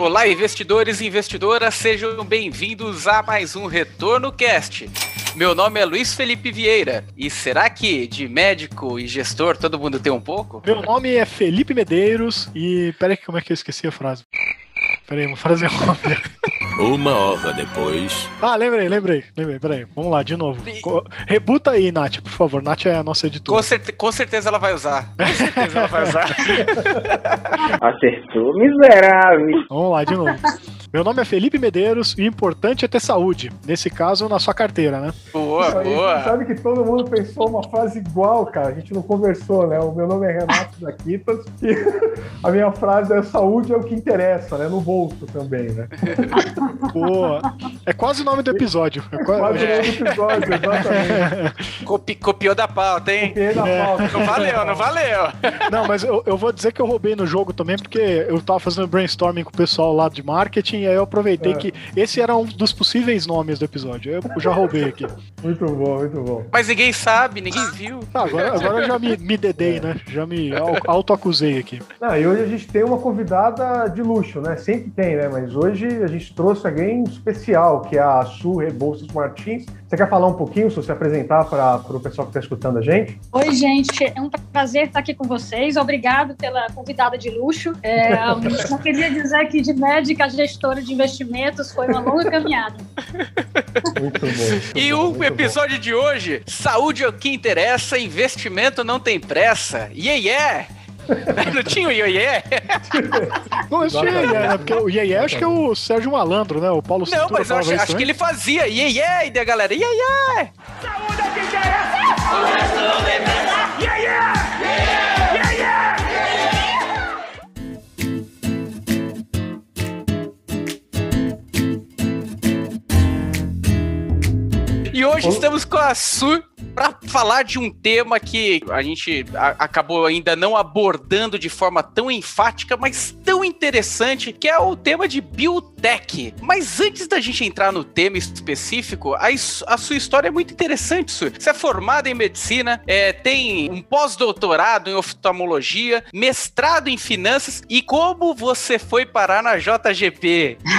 Olá, investidores e investidoras, sejam bem-vindos a mais um Retorno Cast. Meu nome é Luiz Felipe Vieira e será que de médico e gestor todo mundo tem um pouco? Meu nome é Felipe Medeiros e. Peraí, como é que eu esqueci a frase? Peraí, uma frase óbvia. Uma hora depois. Ah, lembrei, lembrei, lembrei. Peraí, vamos lá, de novo. Co- Rebuta aí, Nath, por favor. Nath é a nossa Com, editora. certe- com certeza ela vai usar. Com certeza ela vai usar. Acertou, miserável. Vamos lá, de novo. Meu nome é Felipe Medeiros e o importante é ter saúde. Nesse caso, na sua carteira, né? Boa, Isso aí, você boa. sabe que todo mundo pensou uma frase igual, cara. A gente não conversou, né? O meu nome é Renato Zaquitas e a minha frase é saúde é o que interessa, né? No bolso também, né? Boa. É quase o nome do episódio. É qua- Quase o É. nome do episódio, exatamente. Copi- copiou da pauta, hein? Copiei na pauta. Não valeu, não valeu. Não, mas eu, eu vou dizer que eu roubei no jogo também, porque eu tava fazendo brainstorming com o pessoal lá de marketing, e aí eu aproveitei É. que esse era um dos possíveis nomes do episódio. Eu já roubei aqui. Muito bom, muito bom. Mas ninguém sabe, ninguém viu. Tá, agora, agora eu já me, me dedei, né? Já me au- autoacusei aqui. Ah, e hoje a gente tem uma convidada de luxo, né? Sempre tem, né? Mas hoje a gente trouxe alguém especial, que é a Su Rebouças Martins. Você quer falar um pouquinho, se apresentar para o pessoal que está escutando a gente? Oi, gente. É um prazer estar aqui com vocês. Obrigado pela convidada de luxo. É, eu queria dizer que de médica a gestora de investimentos foi uma longa caminhada. Muito bom. E muito o bom. episódio de hoje, saúde é o que interessa, investimento não tem pressa. Yeah, yeah! Não tinha o yeah? Não, esse é, né? Porque o Iê acho que é o Sérgio Malandro, né? O Paulo Não, Cintura mas eu acho, isso acho que ele fazia yeah, e daí a galera, yeah, yeah! E hoje estamos com a Su para falar de um tema que a gente acabou ainda não abordando de forma tão enfática, mas tão interessante, que é o tema de biotech. Mas antes da gente entrar no tema específico, a, a sua história é muito interessante. Você é formada em medicina, é, tem um pós-doutorado em oftalmologia, mestrado em finanças e como você foi parar na JGP?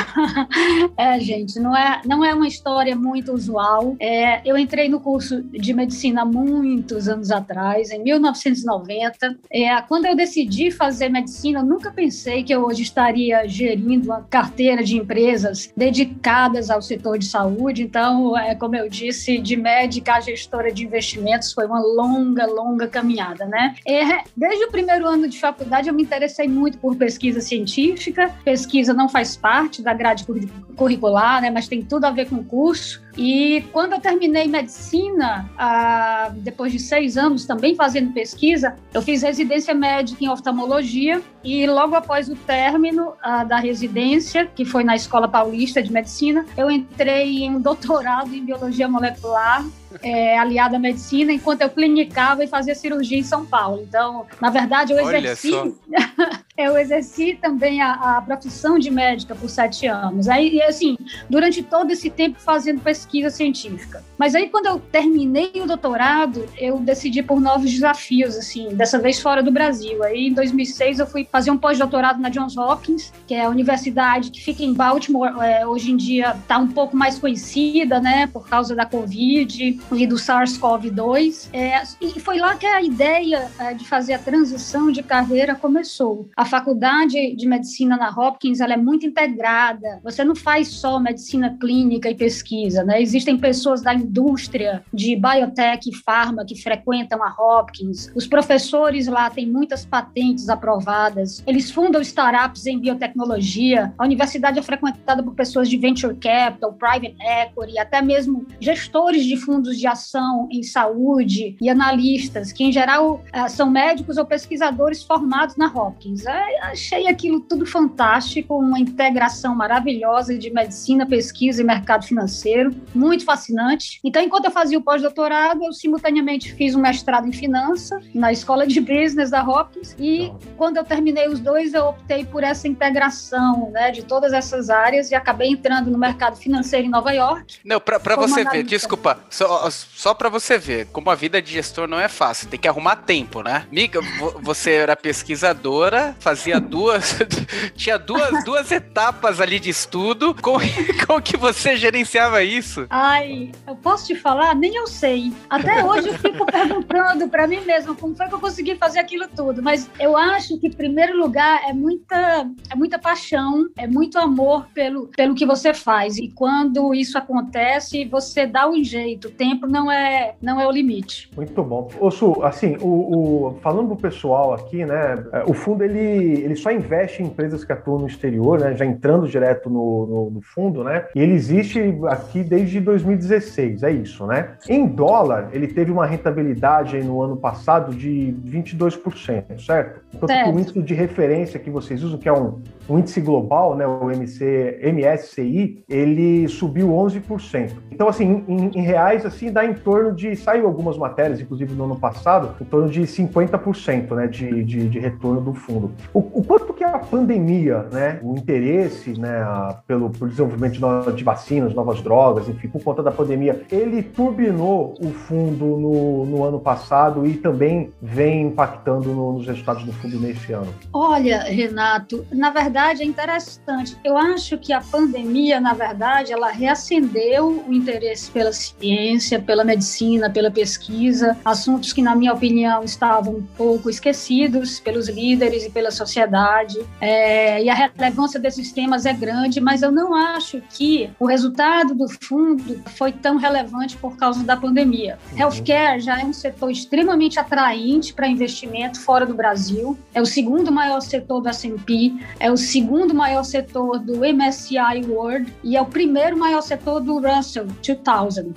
É, gente, não é, não é uma história muito usual. É, eu entrei no curso de medicina muitos anos atrás, em 1990. É, quando eu decidi fazer medicina, nunca pensei que eu hoje estaria gerindo uma carteira de empresas dedicadas ao setor de saúde. Então, é, como eu disse, de médica a gestora de investimentos foi uma longa, longa caminhada, né? É, desde o primeiro ano de faculdade, eu me interessei muito por pesquisa científica. Pesquisa não faz parte da grade curri- curricular, né? Mas tem tudo a ver com o curso. E quando eu terminei medicina, ah, depois de seis anos também fazendo pesquisa, eu fiz residência médica em oftalmologia e logo após o término ah, da residência, que foi na Escola Paulista de Medicina, eu entrei em um doutorado em biologia molecular é, aliada à medicina, enquanto eu clinicava e fazia cirurgia em São Paulo. Então, na verdade, eu exerci, eu exerci também a, a profissão de médica por sete anos. Aí, assim, durante todo esse tempo fazendo pesquisa científica. Mas aí, quando eu terminei o doutorado, eu decidi por novos desafios, assim, dessa vez fora do Brasil. Aí, em 2006, eu fui fazer um pós-doutorado na Johns Hopkins, que é a universidade que fica em Baltimore. É, hoje em dia está um pouco mais conhecida, né, por causa da Covid e do SARS-CoV-2. É, e foi lá que a ideia é, de fazer a transição de carreira começou. A faculdade de medicina na Hopkins ela é muito integrada. Você não faz só medicina clínica e pesquisa, né? Existem pessoas da indústria de biotech e farma que frequentam a Hopkins. Os professores lá têm muitas patentes aprovadas. Eles fundam startups em biotecnologia. A universidade é frequentada por pessoas de venture capital, private equity, até mesmo gestores de fundos de ação em saúde e analistas, que em geral eh, são médicos ou pesquisadores formados na Hopkins. Eh, achei aquilo tudo fantástico, uma integração maravilhosa de medicina, pesquisa e mercado financeiro, muito fascinante. Então, enquanto eu fazia o pós-doutorado, eu simultaneamente fiz um mestrado em finança na escola de business da Hopkins e quando eu terminei os dois, eu optei por essa integração, né, de todas essas áreas e acabei entrando no mercado financeiro em Nova York. Não, Como você ver, desculpa, só, só pra você ver, como a vida de gestor não é fácil, tem que arrumar tempo, né? Mica, vo- você era pesquisadora, fazia duas. tinha duas, duas etapas ali de estudo. Como, como que você gerenciava isso? Ai, eu posso te falar? Nem eu sei. Até hoje eu fico perguntando para mim mesma como foi que eu consegui fazer aquilo tudo. Mas eu acho que, em primeiro lugar, é muita, é muita paixão, é muito amor pelo, pelo que você faz. E quando isso acontece, você dá um jeito. O tempo não é, não é o limite. Muito bom. Ô, Su, assim, o, o, falando pro pessoal aqui, né, é, o fundo ele, ele só investe em empresas que atuam no exterior, né, já entrando direto no, no, no fundo, né, e ele existe aqui desde 2016, é isso, né? Em dólar, ele teve uma rentabilidade no ano passado de 22%, certo? Enquanto certo. o índice de referência que vocês usam, que é um, um índice global, né, o MC, MSCI, ele subiu 11%. Então, assim, em, em reais, assim, dá em torno de, saiu algumas matérias, inclusive no ano passado, em torno de 50% né, de, de, de, retorno do fundo. O, o, quanto que a pandemia, né, o interesse né, pelo, pelo desenvolvimento de, de vacinas, novas drogas, enfim, por conta da pandemia, ele turbinou o fundo no, no ano passado e também vem impactando no, nos resultados do fundo nesse ano? Olha, Renato, na verdade é interessante. Eu acho que a pandemia, na verdade, ela reacendeu o interesse pela ciência, pela medicina, pela pesquisa, assuntos que, na minha opinião, estavam um pouco esquecidos pelos líderes e pela sociedade. É, e a relevância desses temas é grande, mas eu não acho que o resultado do fundo foi tão relevante por causa da pandemia. Uhum. Healthcare já é um setor extremamente atraente para investimento fora do Brasil, é o segundo maior setor do S&P, é o segundo maior setor do MSCI World e é o primeiro maior setor do Russell 2000. Uhum.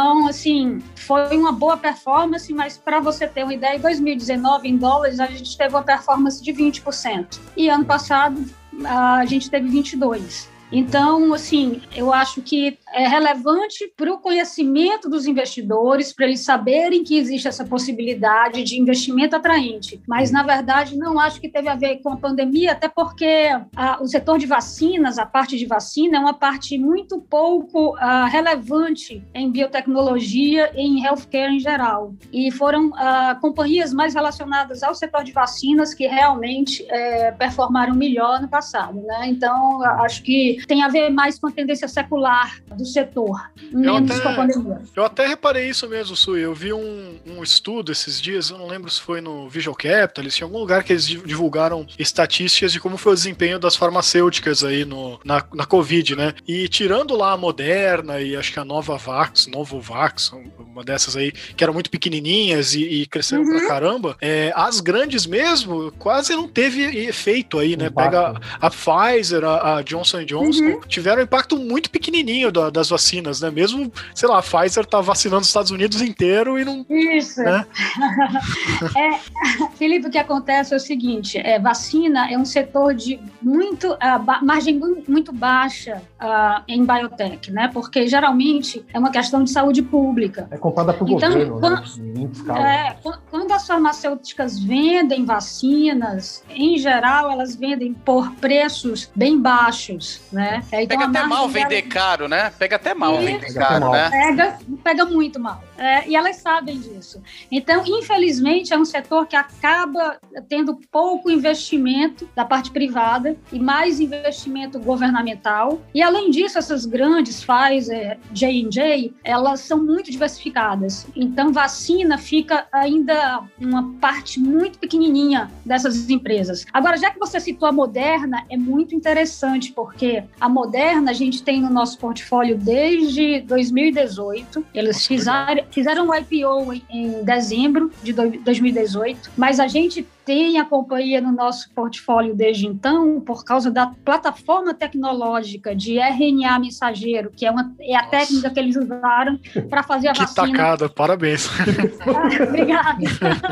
Então, assim, foi uma boa performance, mas para você ter uma ideia, em 2019, em dólares, a gente teve uma performance de 20%. E ano passado, a gente teve 22%. Então, assim, eu acho que é relevante para o conhecimento dos investidores, para eles saberem que existe essa possibilidade de investimento atraente. Mas, na verdade, não acho que teve a ver com a pandemia, até porque a, o setor de vacinas, a parte de vacina, é uma parte muito pouco a, relevante em biotecnologia e em healthcare em geral. E foram a, companhias mais relacionadas ao setor de vacinas que realmente é, performaram melhor no passado. Né? Então, acho que tem a ver mais com a tendência secular do setor, menos até, com a pandemia. Eu até reparei isso mesmo, Sui. Eu vi um, um, estudo esses dias, eu não lembro se foi no Visual Capitalist, em algum lugar que eles divulgaram estatísticas de como foi o desempenho das farmacêuticas aí no, na, na Covid, né? E tirando lá a Moderna e acho que a Nova Vax, Novo Vax, uma dessas aí, que eram muito pequenininhas e, e cresceram uhum. pra caramba, é, as grandes mesmo quase não teve efeito aí, né? Pega a Pfizer, a, a Johnson Johnson, uhum. tiveram um impacto muito pequenininho da, das vacinas, né? Mesmo, sei lá, a Pfizer tá vacinando os Estados Unidos inteiro e não. Isso. Né? é, Felipe, o que acontece é o seguinte: é, vacina é um setor de muito uh, margem muito baixa uh, em biotech, né? Porque geralmente é uma questão de saúde pública. É comprada por então, governo, né? quando, né? É, quando as farmacêuticas vendem vacinas, em geral, elas vendem por preços bem baixos, né? Né? É, pega até mal vender caro, né? Pega até mal Isso. vender caro, né? Pega, pega muito mal. É, e elas sabem disso. Então, infelizmente, é um setor que acaba tendo pouco investimento da parte privada e mais investimento governamental. E, além disso, essas grandes, Pfizer, J&J, elas são muito diversificadas. Então, vacina fica ainda uma parte muito pequenininha dessas empresas. Agora, já que você citou a Moderna, é muito interessante, porque a Moderna a gente tem no nosso portfólio desde 2018. Eles fizeram, fizeram um IPO em, em dezembro de 2018, mas a gente tem a companhia no nosso portfólio desde então por causa da plataforma tecnológica de RNA mensageiro, que é, uma, é a Nossa. técnica que eles usaram para fazer a que vacina. Tacada, parabéns. Obrigada.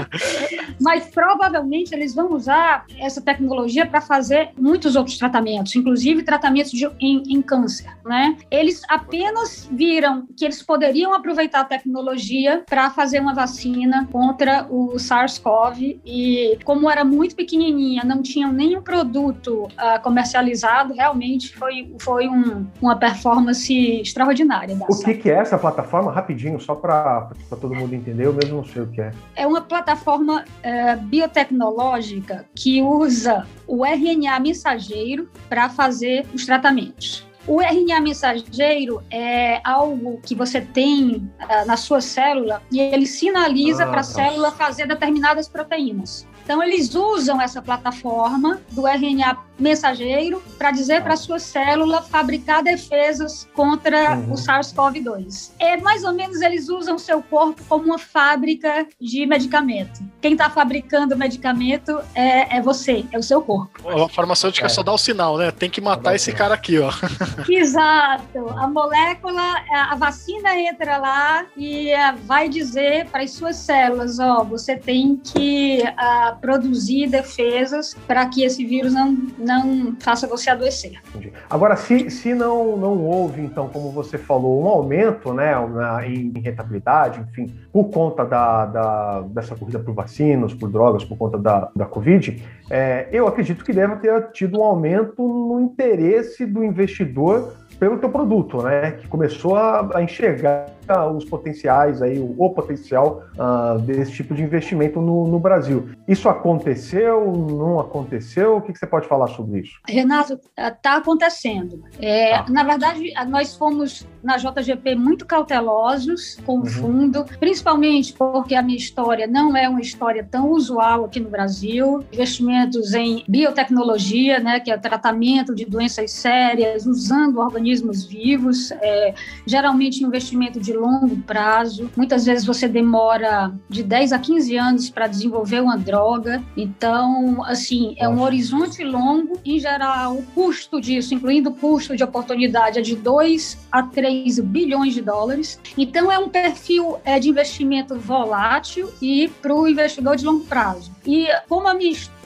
Mas provavelmente eles vão usar essa tecnologia para fazer muitos outros tratamentos, inclusive tratamentos de, em, em câncer. Né? Eles apenas viram que eles poderiam aproveitar a tecnologia para fazer uma vacina contra o SARS-CoV e como era muito pequenininha, não tinha nenhum produto uh, comercializado, realmente foi, foi um, uma performance extraordinária. o que, que, é essa plataforma? Rapidinho, só para todo mundo entender, eu mesmo não sei o que é. É uma plataforma uh, biotecnológica que usa o RNA mensageiro para fazer os tratamentos. O RNA mensageiro é algo que você tem uh, na sua célula e ele sinaliza ah, para a tá. célula fazer determinadas proteínas. Então, eles usam essa plataforma do RNA mensageiro para dizer para a sua célula fabricar defesas contra uhum. o SARS-CoV-2. É mais ou menos eles usam o seu corpo como uma fábrica de medicamento. Quem está fabricando o medicamento é, é, você, é o seu corpo. A farmacêutica é. só dá o sinal, né? Tem que matar esse cara aqui, ó. Exato. A molécula, a vacina entra lá e é, vai dizer para as suas células, ó, você tem que uh, produzir defesas para que esse vírus não, não faça você adoecer. Entendi. Agora, se, se não, não houve, então, como você falou, um aumento né, na, em rentabilidade, enfim, por conta da, da dessa corrida por vacinas, por drogas, por conta da, da Covid, é, eu acredito que deve ter tido um aumento no interesse do investidor pelo teu produto, né? Que começou a, a enxergar os potenciais aí, o, o potencial uh, desse tipo de investimento no, no, Brasil. Isso aconteceu? Não aconteceu? O que, que você pode falar sobre isso? Renato, está acontecendo. É, ah. Na verdade, nós fomos na JGP muito cautelosos com o uhum. fundo, principalmente porque a minha história não é uma história tão usual aqui no Brasil. Investimentos em biotecnologia, né, que é o tratamento de doenças sérias usando organismos vivos, é, geralmente investimento de longo prazo. Muitas vezes você demora de 10 a 15 anos para desenvolver uma droga. Então, assim, é um horizonte longo. Em geral, o custo disso, incluindo o custo de oportunidade, é de 2 a 3 bilhões de dólares. Então, é um perfil é, de investimento volátil e para o investidor de longo prazo. E como a minha história,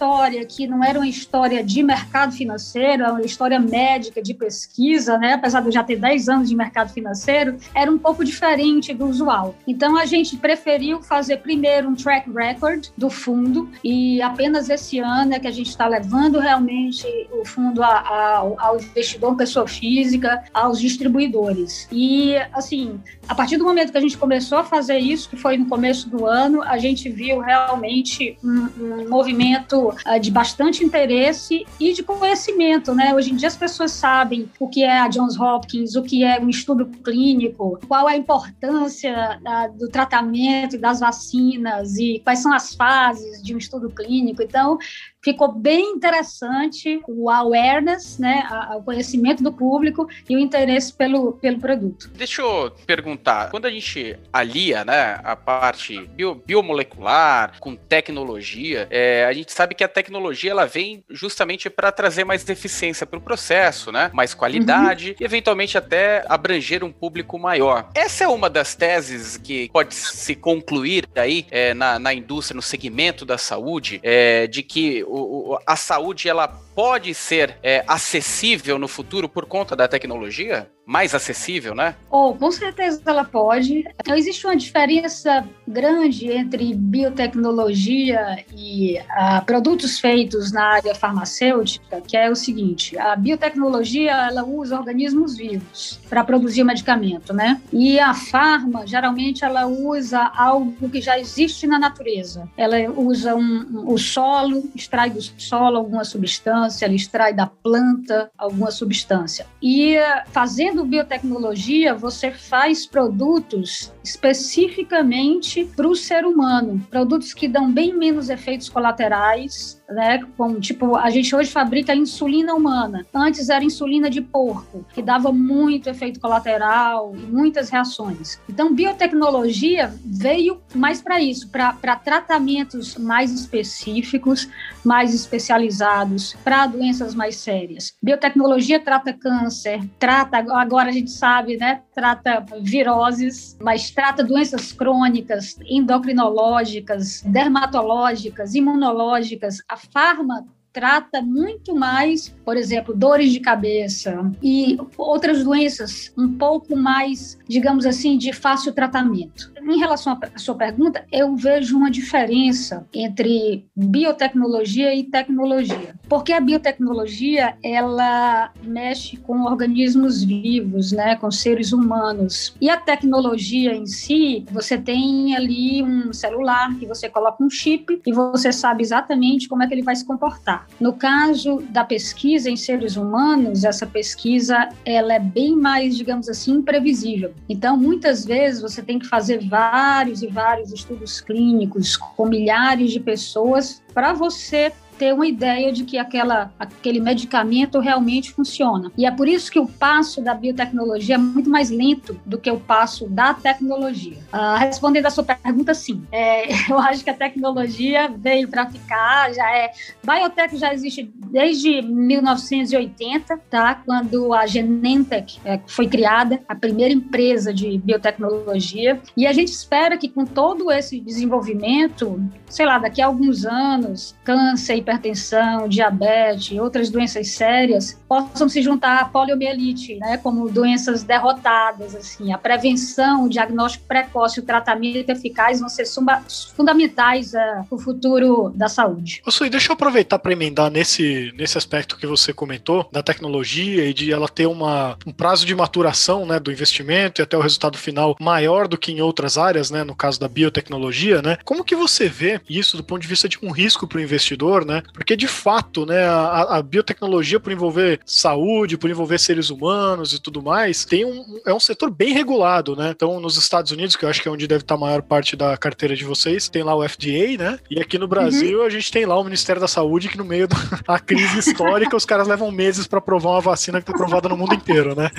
que não era uma história de mercado financeiro, era uma história médica, de pesquisa, né? apesar de eu já ter 10 anos de mercado financeiro, era um pouco diferente do usual. Então, a gente preferiu fazer primeiro um track record do fundo e apenas esse ano é que a gente está levando realmente o fundo a, a, ao investidor pessoa física, aos distribuidores. E, assim, a partir do momento que a gente começou a fazer isso, que foi no começo do ano, a gente viu realmente um, um movimento uh, de bastante interesse e de conhecimento, né? Hoje em dia as pessoas sabem o que é a Johns Hopkins, o que é um estudo clínico, qual é a importância uh, do tratamento e das vacinas e quais são as fases de um estudo clínico. Então, ficou bem interessante o awareness, né, o conhecimento do público e o interesse pelo, pelo produto. Deixa eu perguntar, quando a gente alia, né, a parte bio, biomolecular com tecnologia, é, a gente sabe que a tecnologia ela vem justamente para trazer mais eficiência para o processo, né, mais qualidade uhum. e eventualmente até abranger um público maior. Essa é uma das teses que pode se concluir aí é, na, na indústria, no segmento da saúde, é, de que o, a saúde ela pode ser é, acessível no futuro por conta da tecnologia? Mais acessível, né? Oh, com certeza ela pode. Então, existe uma diferença grande entre biotecnologia e uh, produtos feitos na área farmacêutica, que é o seguinte: a biotecnologia ela usa organismos vivos para produzir medicamento, né? E a farma, geralmente, ela usa algo que já existe na natureza. Ela usa um, um, o solo, extrai do solo alguma substância substância, ele extrai da planta alguma substância. E fazendo biotecnologia, você faz produtos especificamente para o ser humano, produtos que dão bem menos efeitos colaterais, né? Como tipo, a gente hoje fabrica insulina humana. Antes era insulina de porco, que dava muito efeito colateral e muitas reações. Então, biotecnologia veio mais para isso, para tratamentos mais específicos, mais especializados, para doenças mais sérias. Biotecnologia trata câncer, trata, agora a gente sabe, né? Trata viroses, mas trata doenças crônicas, endocrinológicas, dermatológicas, imunológicas. A farma trata muito mais, por exemplo, dores de cabeça e outras doenças um pouco mais, digamos assim, de fácil tratamento. Em relação à sua pergunta, eu vejo uma diferença entre biotecnologia e tecnologia. Porque a biotecnologia, ela mexe com organismos vivos, né, com seres humanos. E a tecnologia em si, você tem ali um celular que você coloca um chip e você sabe exatamente como é que ele vai se comportar. No caso da pesquisa em seres humanos, essa pesquisa ela é bem mais, digamos assim, imprevisível. Então, muitas vezes você tem que fazer vários e vários estudos clínicos com milhares de pessoas para você ter uma ideia de que aquela, aquele medicamento realmente funciona. E é por isso que o passo da biotecnologia é muito mais lento do que o passo da tecnologia. Uh, respondendo a sua pergunta, sim. É, eu acho que a tecnologia veio para ficar, já é. Biotech já existe desde 1980, tá? Quando a Genentech é, foi criada, a primeira empresa de biotecnologia. E a gente espera que com todo esse desenvolvimento, sei lá, daqui a alguns anos, câncer, hipertensão, diabetes outras doenças sérias possam se juntar à poliomielite, né, como doenças derrotadas, assim, a prevenção, o diagnóstico precoce, o tratamento eficaz vão ser fundamentais uh, para o futuro da saúde. Sui, deixa eu aproveitar para emendar nesse, nesse aspecto que você comentou da tecnologia e de ela ter uma, um prazo de maturação, né, do investimento e até o resultado final maior do que em outras áreas, né, no caso da biotecnologia, né? Como que você vê isso do ponto de vista de um risco para o investidor, né? Porque de fato, né, a, a, biotecnologia por envolver saúde, por envolver seres humanos e tudo mais, tem um, é um setor bem regulado, né? Então, nos Estados Unidos, que eu acho que é onde deve estar a maior parte da carteira de vocês, tem lá o FDA, né? E aqui no Brasil uhum. a gente tem lá o Ministério da Saúde que no meio da crise histórica os caras levam meses para provar uma vacina que está aprovada no mundo inteiro, né?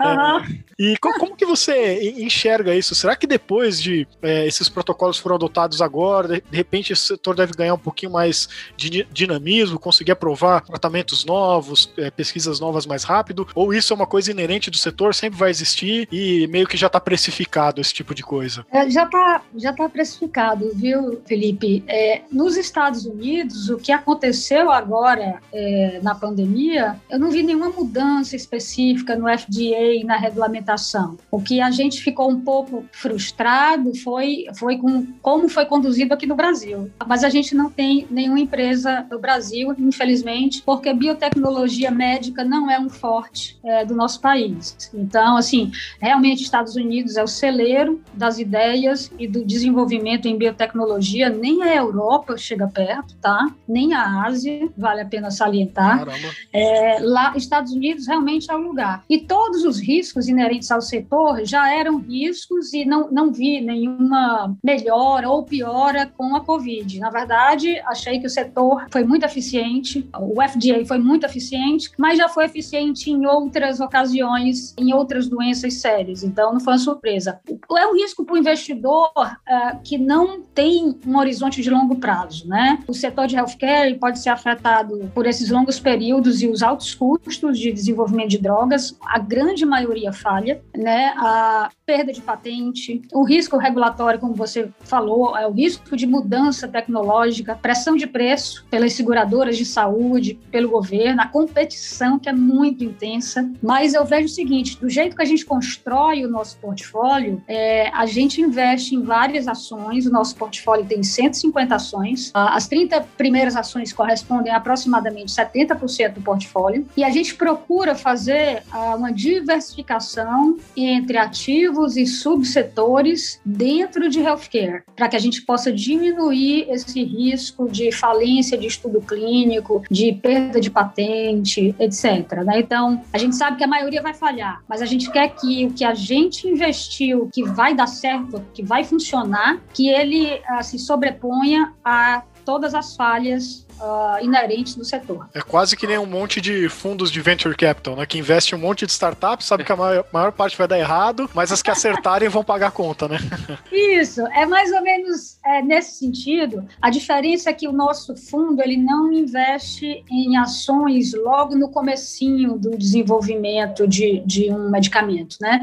Uhum. É, e como, como, que você enxerga isso? Será que depois de é, esses protocolos foram adotados agora, de, de repente esse setor deve ganhar um pouquinho mais dinamismo, conseguir aprovar tratamentos novos, é, pesquisas novas mais rápido? Ou isso é uma coisa inerente do setor, sempre vai existir e meio que já está precificado esse tipo de coisa? É, já está já tá precificado, viu, Felipe? É, nos Estados Unidos, o que aconteceu agora é, na pandemia, eu não vi nenhuma mudança específica no FDA na regulamentação. O que a gente ficou um pouco frustrado foi, foi com como foi conduzido aqui no Brasil. Mas a gente não tem nenhuma empresa do Brasil, infelizmente, porque biotecnologia médica não é um forte é, do nosso país. Então, assim, realmente Estados Unidos é o celeiro das ideias e do desenvolvimento em biotecnologia, nem a Europa chega perto, tá? Nem a Ásia, vale a pena salientar. É, lá, Estados Unidos realmente é o lugar. E todos os riscos inerentes ao setor já eram riscos e não, não vi nenhuma melhora ou piora com a Covid. Na verdade, achei que o setor foi muito eficiente, o FDA foi muito eficiente, mas já foi eficiente em outras ocasiões, em outras doenças sérias. Então, não foi uma surpresa. É um risco para o investidor uh, que não tem um horizonte de longo prazo, né? O setor de healthcare pode ser afetado por esses longos períodos e os altos custos de desenvolvimento de drogas. A grande maioria falha, né? A perda de patente, o risco regulatório, como você falou, é o risco de mudança tecnológica, pressão de preço pelas seguradoras de saúde, pelo governo, a competição que é muito intensa. Mas eu vejo o seguinte: do jeito que a gente constrói o nosso portfólio, é, a gente investe em várias ações. O nosso portfólio tem 150 ações. As 30 primeiras ações correspondem a aproximadamente 70% do portfólio. E a gente procura fazer uma diversificação entre ativos e subsetores dentro de healthcare, para que a gente possa diminuir esse risco de falência de estudo clínico, de perda de patente, etc. Né? Então, a gente sabe que a maioria vai falhar, mas a gente quer que o que a gente investiu, que vai dar certo, que vai funcionar, que ele uh, se sobreponha a todas as falhas uh, inerentes do setor. É quase que nem um monte de fundos de venture capital, né? Que investe um monte de startups, sabe que a maior, maior parte vai dar errado, mas as que acertarem vão pagar a conta, né? Isso, é mais ou menos é, nesse sentido. A diferença é que o nosso fundo ele não investe em ações logo no comecinho do desenvolvimento de, de um medicamento, né?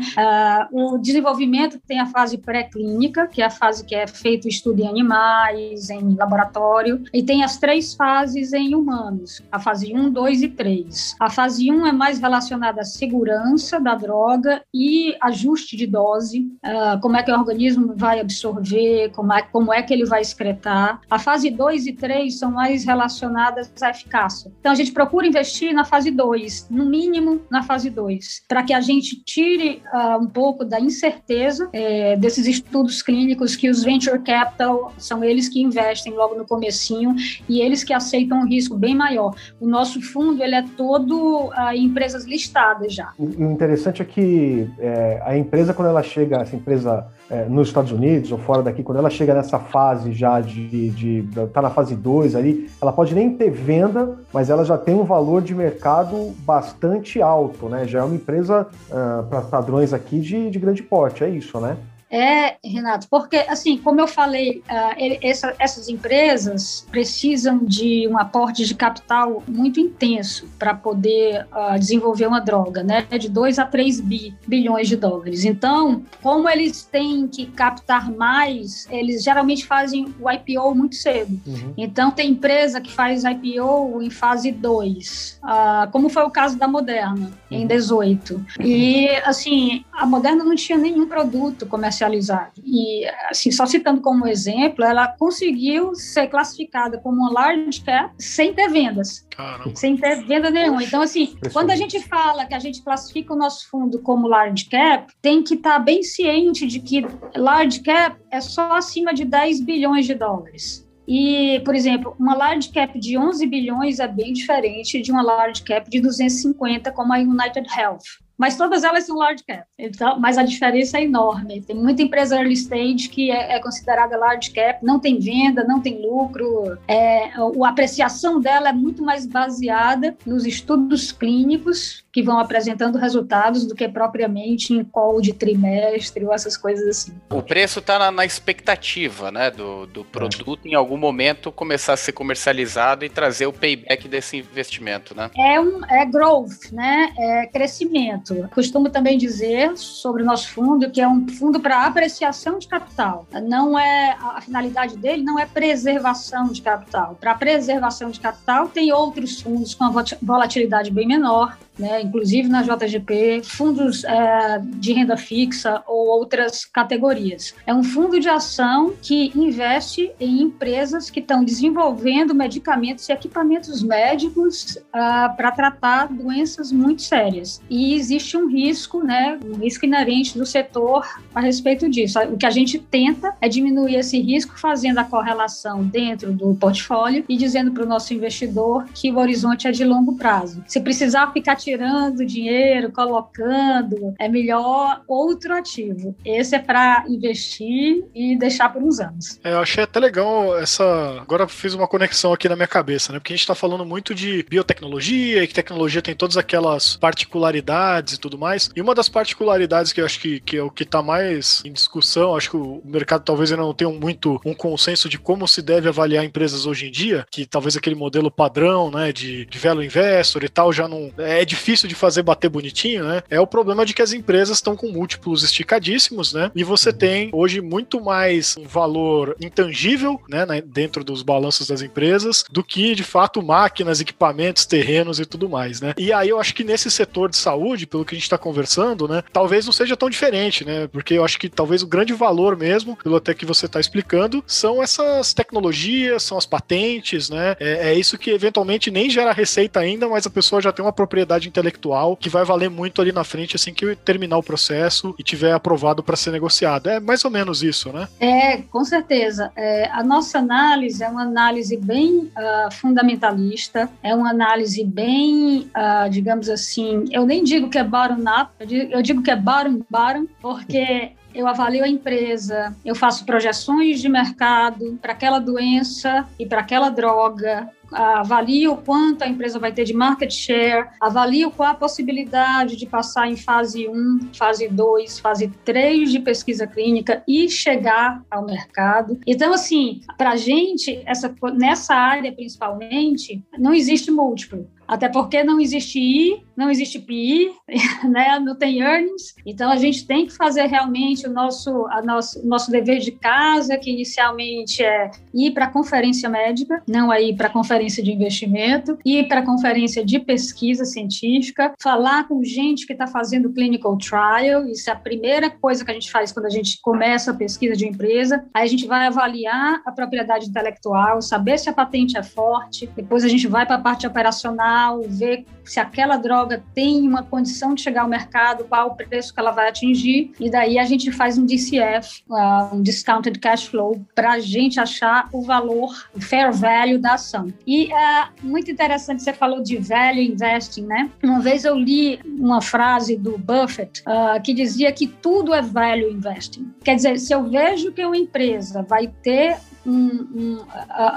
Uh, o desenvolvimento tem a fase pré-clínica, que é a fase que é feito estudo em animais, em laboratório, e tem as três fases fases em humanos, a fase 1, 2 e 3. A fase 1 é mais relacionada à segurança da droga e ajuste de dose, uh, como é que o organismo vai absorver, como é, como é que ele vai excretar. A fase 2 e 3 são mais relacionadas à eficácia. Então, a gente procura investir na fase 2, no mínimo na fase 2, para que a gente tire uh, um pouco da incerteza é, desses estudos clínicos que os venture capital são eles que investem logo no comecinho e eles que aceitam um risco bem maior. O nosso fundo ele é todo uh, em empresas listadas já. O interessante é que é, a empresa quando ela chega, essa empresa é, nos Estados Unidos ou fora daqui, quando ela chega nessa fase já de, de, de tá na fase 2 ali, ela pode nem ter venda, mas ela já tem um valor de mercado bastante alto, né? Já é uma empresa uh, para padrões aqui de, de grande porte, é isso, né? É, Renato, porque, assim, como eu falei, uh, ele, essa, essas empresas precisam de um aporte de capital muito intenso para poder uh, desenvolver uma droga, né? De 2 a 3 bi, bilhões de dólares. Então, como eles têm que captar mais, eles geralmente fazem o IPO muito cedo. Uhum. Então, tem empresa que faz IPO em fase 2, uh, ah, como foi o caso da Moderna, uhum. em 18. E, assim, a Moderna não tinha nenhum produto comercial comercializado. E, assim, só citando como exemplo, ela conseguiu ser classificada como uma large cap sem ter vendas. Caramba. Sem ter venda nenhuma. Então, assim, quando a gente fala que a gente classifica o nosso fundo como large cap, tem que estar tá bem ciente de que large cap é só acima de 10 bilhões de dólares. E, por exemplo, uma large cap de 11 bilhões é bem diferente de uma large cap de 250, como a United Health mas todas elas são large cap. Então, mas a diferença é enorme. Tem muita empresa early stage que é, é considerada large cap, não tem venda, não tem lucro. É, a apreciação dela é muito mais baseada nos estudos clínicos que vão apresentando resultados do que propriamente em call de trimestre ou essas coisas assim. O preço está na, na, expectativa, né, do, do produto em algum momento começar a ser comercializado e trazer o payback desse investimento, né? É um é growth, né? É crescimento. Costumo também dizer sobre o nosso fundo que é um fundo para apreciação de capital. Não é a finalidade dele não é preservação de capital. Para preservação de capital tem outros fundos com a volatilidade bem menor né, inclusive na JGP, fundos é, de renda fixa ou outras categorias. É um fundo de ação que investe em empresas que estão desenvolvendo medicamentos e equipamentos médicos uh, para tratar doenças muito sérias. E existe um risco, né, um risco inerente do setor a respeito disso. O que a gente tenta é diminuir esse risco fazendo a correlação dentro do portfólio e dizendo para o nosso investidor que o horizonte é de longo prazo. Se precisar ficar tirando dinheiro, colocando, é melhor outro ativo. Esse é para investir e deixar por uns anos. É, eu achei até legal essa. Agora fiz uma conexão aqui na minha cabeça, né? Porque a gente está falando muito de biotecnologia e que tecnologia tem todas aquelas particularidades e tudo mais. E uma das particularidades que eu acho que, que é o que está mais em discussão, acho que o mercado talvez ainda não tenha muito um consenso de como se deve avaliar empresas hoje em dia, que talvez aquele modelo padrão, né, de, de value investor e tal já não é difícil difícil de fazer bater bonitinho, né? É o problema de que as empresas estão com múltiplos esticadíssimos, né? E você tem hoje muito mais um valor intangível, né, dentro dos balanços das empresas, do que de fato máquinas, equipamentos, terrenos e tudo mais, né? E aí eu acho que nesse setor de saúde, pelo que a gente está conversando, né, talvez não seja tão diferente, né? Porque eu acho que talvez o grande valor mesmo, pelo até que você está explicando, são essas tecnologias, são as patentes, né? É, é isso que eventualmente nem gera receita ainda, mas a pessoa já tem uma propriedade intelectual que vai valer muito ali na frente assim que terminar o processo e tiver aprovado para ser negociado. É mais ou menos isso, né? É, com certeza. É, a nossa análise é uma análise bem uh, fundamentalista, é uma análise bem, uh, digamos assim, eu nem digo que é bottom-up, eu, eu digo que é bottom-bottom, porque eu avalio a empresa, eu faço projeções de mercado para aquela doença e para aquela droga, avalio quanto a empresa vai ter de market share, avalio qual a possibilidade de passar em fase 1, fase 2, fase 3 de pesquisa clínica e chegar ao mercado. Então, assim, para a gente, essa, nessa área principalmente, não existe múltiplo Até porque não existe I, não existe PI, né? não tem earnings. Então, a gente tem que fazer realmente o nosso, a nosso, nosso dever de casa, que inicialmente é ir para a conferência médica, não é ir para a conferência de investimento, ir para a conferência de pesquisa científica, falar com gente que está fazendo clinical trial, isso é a primeira coisa que a gente faz quando a gente começa a pesquisa de empresa. Aí a gente vai avaliar a propriedade intelectual, saber se a patente é forte, depois a gente vai para a parte operacional, ver se aquela droga tem uma condição de chegar ao mercado, qual o preço que ela vai atingir, e daí a gente faz um DCF, uh, um Discounted Cash Flow, para a gente achar o valor, o fair value da ação. E é muito interessante, você falou de value investing, né? Uma vez eu li uma frase do Buffett uh, que dizia que tudo é value investing. Quer dizer, se eu vejo que uma empresa vai ter um,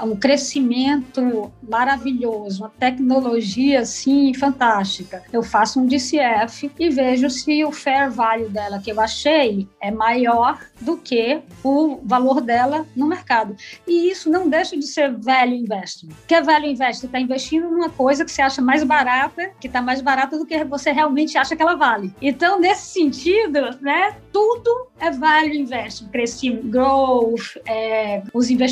um, um, crescimento maravilhoso, uma tecnologia assim fantástica. Eu faço um DCF e vejo se o fair value dela que eu achei é maior do que o valor dela no mercado. E isso não deixa de ser value investing. O que é investing? Você está investindo numa coisa que você acha mais barata, que está mais barata do que você realmente acha que ela vale. Então, nesse sentido, né, tudo é value investing. Crescimento, growth, é, os investimentos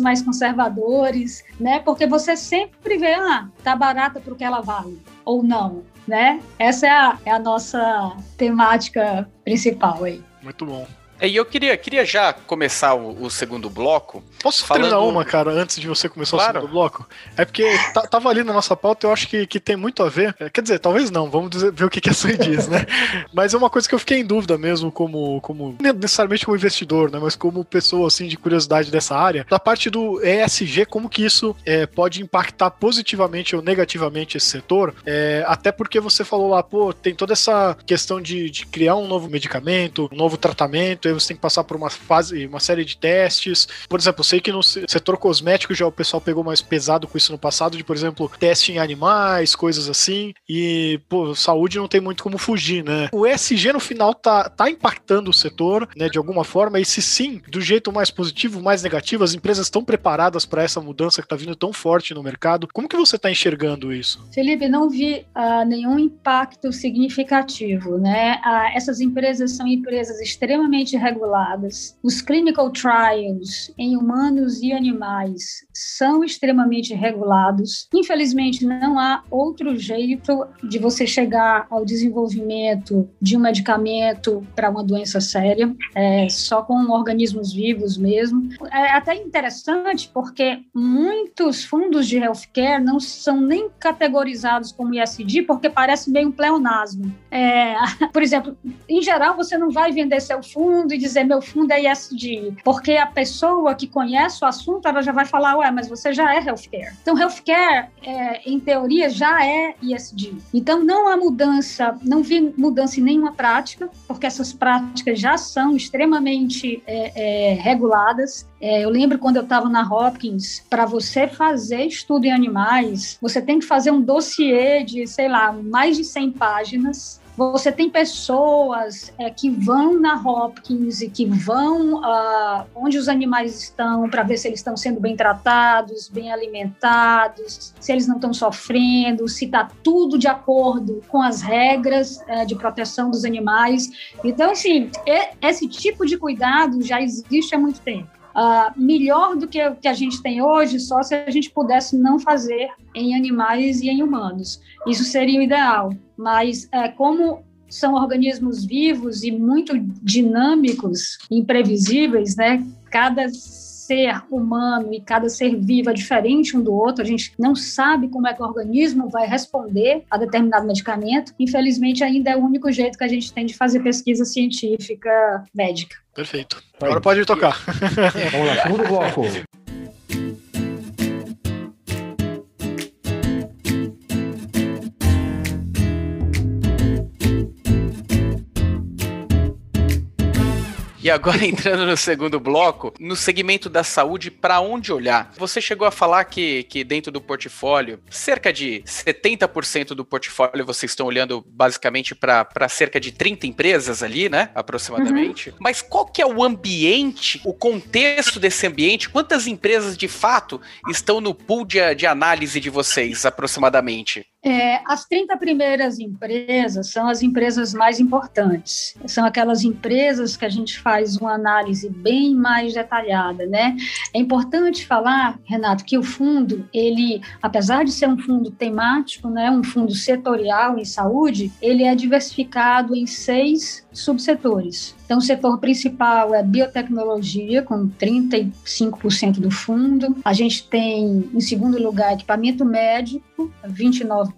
mais conservadores, né? Porque você sempre vê, ah, tá barata para o que ela vale, ou não, né? Essa é a, é a nossa temática principal aí. Muito bom. E eu queria, queria já começar o, o segundo bloco. Posso falando... terminar uma, cara, antes de você começar claro. o segundo bloco? É porque tava ali na nossa pauta, eu acho que, que tem muito a ver. É, quer dizer, talvez não, vamos dizer, ver o que, que a diz, né? Mas é uma coisa que eu fiquei em dúvida mesmo, como, como não necessariamente como investidor, né? Mas como pessoa, assim, de curiosidade dessa área. Da parte do ESG, como que isso é, pode impactar positivamente ou negativamente esse setor? É, até porque você falou lá, pô, tem toda essa questão de, de criar um novo medicamento, um novo tratamento, aí você tem que passar por uma fase, uma série de testes. Por exemplo, eu sei que no setor cosmético já o pessoal pegou mais pesado com isso no passado, de, por exemplo, teste em animais, coisas assim. E, pô, saúde não tem muito como fugir, né? O ESG no final tá, tá impactando o setor, né, de alguma forma, e se sim, do jeito mais positivo, mais negativo, as empresas estão preparadas para essa mudança que tá vindo tão forte no mercado. Como que você está enxergando isso? Felipe, não vi uh, nenhum impacto significativo, né? Uh, essas empresas são empresas extremamente reguladas. Os clinical trials em humanos e animais são extremamente regulados. Infelizmente, não há outro jeito de você chegar ao desenvolvimento de um medicamento para uma doença séria, é, só com organismos vivos mesmo. É até interessante porque muitos fundos de healthcare não são nem categorizados como ISD porque parece meio um pleonasmo. É, por exemplo, em geral, você não vai vender seu fundo e dizer meu fundo é ESG, porque a pessoa que conhece o assunto, ela já vai falar, ué, mas você já é healthcare. Então, healthcare, é, em teoria, já é ESG. Então, não há mudança, não vi mudança em nenhuma prática, porque essas práticas já são extremamente é, é, reguladas. É, eu lembro quando eu estava na Hopkins, para você fazer estudo em animais, você tem que fazer um dossiê de, sei lá, mais de 100 páginas você tem pessoas é, que vão na Hopkins e que vão uh, onde os animais estão para ver se eles estão sendo bem tratados, bem alimentados, se eles não estão sofrendo, se está tudo de acordo com as regras uh, de proteção dos animais. Então, assim, esse tipo de cuidado já existe há muito tempo. Uh, melhor do que o que a gente tem hoje, só se a gente pudesse não fazer em animais e em humanos. Isso seria o ideal. Mas é, como são organismos vivos e muito dinâmicos, imprevisíveis, né? Cada ser humano e cada ser vivo é diferente um do outro, a gente não sabe como é que o organismo vai responder a determinado medicamento. Infelizmente, ainda é o único jeito que a gente tem de fazer pesquisa científica médica. Perfeito. Agora pode tocar. Vamos lá, segundo bloco. E agora entrando no segundo bloco, no segmento da saúde, para onde olhar? Você chegou a falar que, que dentro do portfólio, cerca de 70% do portfólio vocês estão olhando basicamente para cerca de 30 empresas ali, né? Aproximadamente. Uhum. Mas qual que é o ambiente, o contexto desse ambiente? Quantas empresas de fato estão no pool de, de análise de vocês, aproximadamente? É, as 30 primeiras empresas são as empresas mais importantes. São aquelas empresas que a gente faz uma análise bem mais detalhada, né? É importante falar, Renato, que o fundo, ele, apesar de ser um fundo temático, né, um fundo setorial em saúde, ele é diversificado em seis subsetores. Então, o setor principal é biotecnologia, com 35% do fundo. A gente tem, em segundo lugar, equipamento médico, 29%.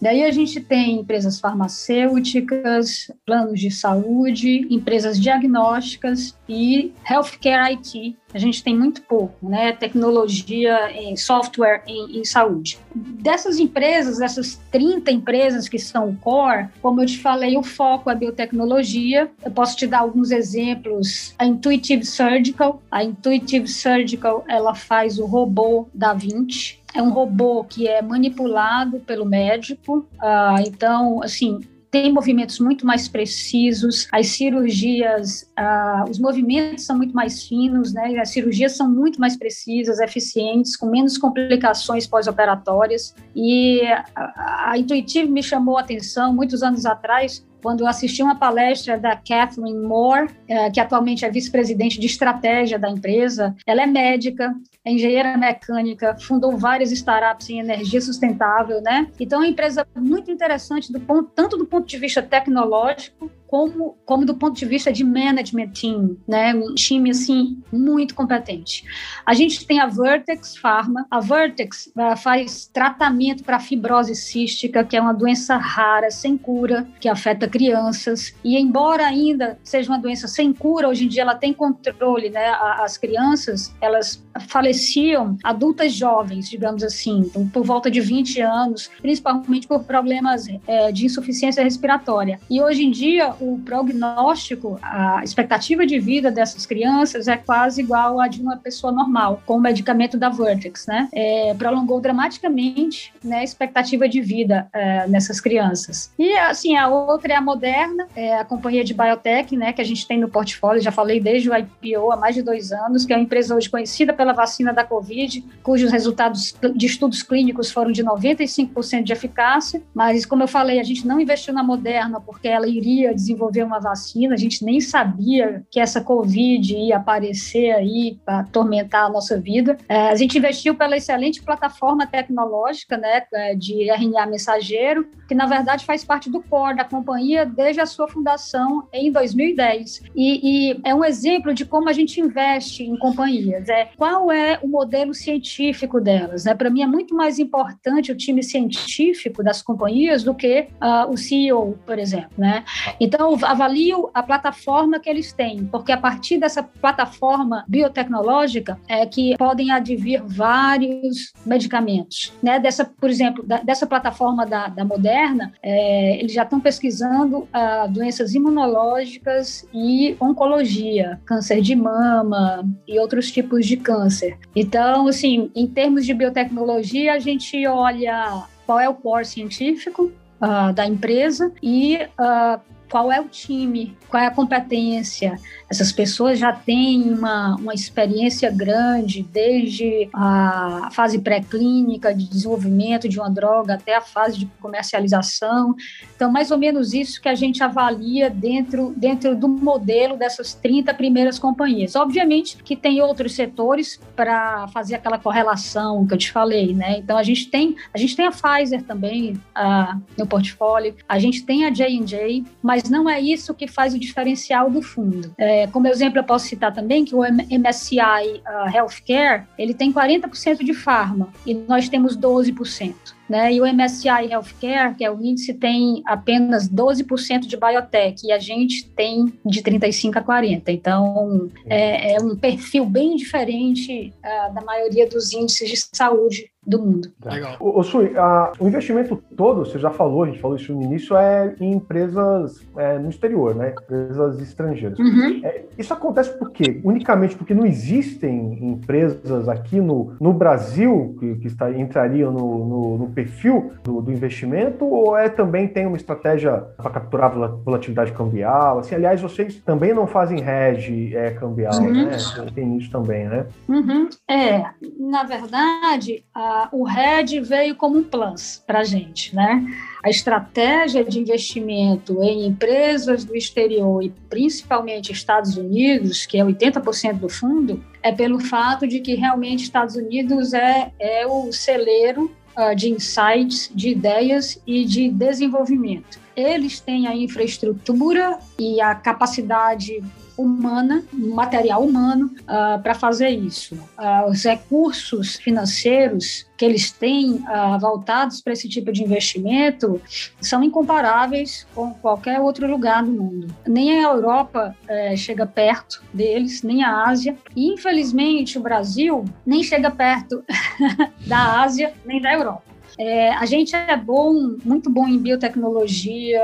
Daí a gente tem empresas farmacêuticas, planos de saúde, empresas diagnósticas e healthcare IT, a gente tem muito pouco, né? Tecnologia em software em, em, saúde. Dessas empresas, dessas 30 empresas que são core, como eu te falei, o foco é biotecnologia. Eu posso te dar alguns exemplos. A Intuitive Surgical, a Intuitive Surgical, ela faz o robô da 20 é um robô que é manipulado pelo médico. Ah, então, assim, tem movimentos muito mais precisos, as cirurgias, ah, os movimentos são muito mais finos, né? As cirurgias são muito mais precisas, eficientes, com menos complicações pós-operatórias. E a, a Intuitive me chamou a atenção muitos anos atrás quando eu assisti uma palestra da Kathleen Moore, eh, que atualmente é vice-presidente de estratégia da empresa. Ela é médica, é engenheira mecânica, fundou várias startups em energia sustentável, né? Então, é uma empresa muito interessante do ponto, tanto do ponto de vista tecnológico como, como do ponto de vista de management team, né? Um time, assim, muito competente. A gente tem a Vertex Pharma. A Vertex faz tratamento para fibrose cística, que é uma doença rara, sem cura, que afeta crianças. E embora ainda seja uma doença sem cura, hoje em dia ela tem controle, né? As crianças, elas faleciam adultas jovens, digamos assim, então, por volta de 20 anos, principalmente por problemas é, de insuficiência respiratória. E hoje em dia, o prognóstico, a expectativa de vida dessas crianças é quase igual à de uma pessoa normal, com o medicamento da Vertex, né? É, prolongou dramaticamente né, a expectativa de vida é, nessas crianças. E, assim, a outra é a Moderna, é a companhia de biotech, né, que a gente tem no portfólio, já falei desde o IPO há mais de dois anos, que é uma empresa hoje conhecida pela vacina da Covid, cujos resultados de estudos clínicos foram de 95% de eficácia, mas, como eu falei, a gente não investiu na Moderna porque ela iria desenvolver uma vacina, a gente nem sabia que essa Covid ia aparecer aí para atormentar a nossa vida. É, a gente investiu pela excelente plataforma tecnológica né, é, de RNA mensageiro, que na verdade faz parte do core da companhia desde a sua fundação em 2010. E, e é um exemplo de como a gente investe em companhias. É, qual é o modelo científico delas? Né? Para mim é muito mais importante o time científico das companhias do que uh, o CEO, por exemplo. Né? Então, então, avalio a plataforma que eles têm, porque a partir dessa plataforma biotecnológica é que podem advir vários medicamentos. Né? Dessa, por exemplo, da, dessa plataforma da, da Moderna, é, eles já estão pesquisando ah, doenças imunológicas e oncologia, câncer de mama e outros tipos de câncer. Então, assim, em termos de biotecnologia, a gente olha qual é o core científico, Uh, da empresa e uh, qual é o time, qual é a competência. Essas pessoas já têm uma, uma experiência grande, desde a fase pré-clínica, de desenvolvimento de uma droga, até a fase de comercialização. Então, mais ou menos isso que a gente avalia dentro, dentro do modelo dessas 30 primeiras companhias. Obviamente que tem outros setores para fazer aquela correlação que eu te falei, né? Então, a gente tem a, gente tem a Pfizer também uh, no portfólio, a gente tem a J&J, mas mas não é isso que faz o diferencial do fundo. É, como exemplo, eu posso citar também que o MSCI uh, Healthcare ele tem 40% de farma e nós temos 12%. Né? E o MSCI Healthcare, que é o índice, tem apenas 12% de biotech e a gente tem de 35% a 40%. Então, é, é um perfil bem diferente uh, da maioria dos índices de saúde do mundo. Tá. Legal. O, o, Sui, a, o investimento todo, você já falou, a gente falou isso no início, é em empresas é, no exterior, né? Empresas estrangeiras. Uhum. É, isso acontece por quê? Unicamente porque não existem empresas aqui no, no Brasil que, que está, entrariam no, no, no perfil do, do investimento ou é também tem uma estratégia para capturar volatilidade cambial? Assim, aliás, vocês também não fazem hedge é, cambial, uhum. né? Tem isso também, né? Uhum. É, na verdade, a, o hedge veio como um plus para a gente, né? A estratégia de investimento em empresas do exterior e principalmente Estados Unidos, que é 80% do fundo, é pelo fato de que realmente Estados Unidos é, é o celeiro de insights, de ideias e de desenvolvimento. Eles têm a infraestrutura e a capacidade humana, material humano, uh, para fazer isso. Uh, os recursos financeiros que eles têm uh, voltados para esse tipo de investimento são incomparáveis com qualquer outro lugar do mundo. Nem a Europa eh, chega perto deles, nem a Ásia. E, infelizmente, o Brasil nem chega perto da Ásia nem da Europa. É, a gente é bom, muito bom em biotecnologia,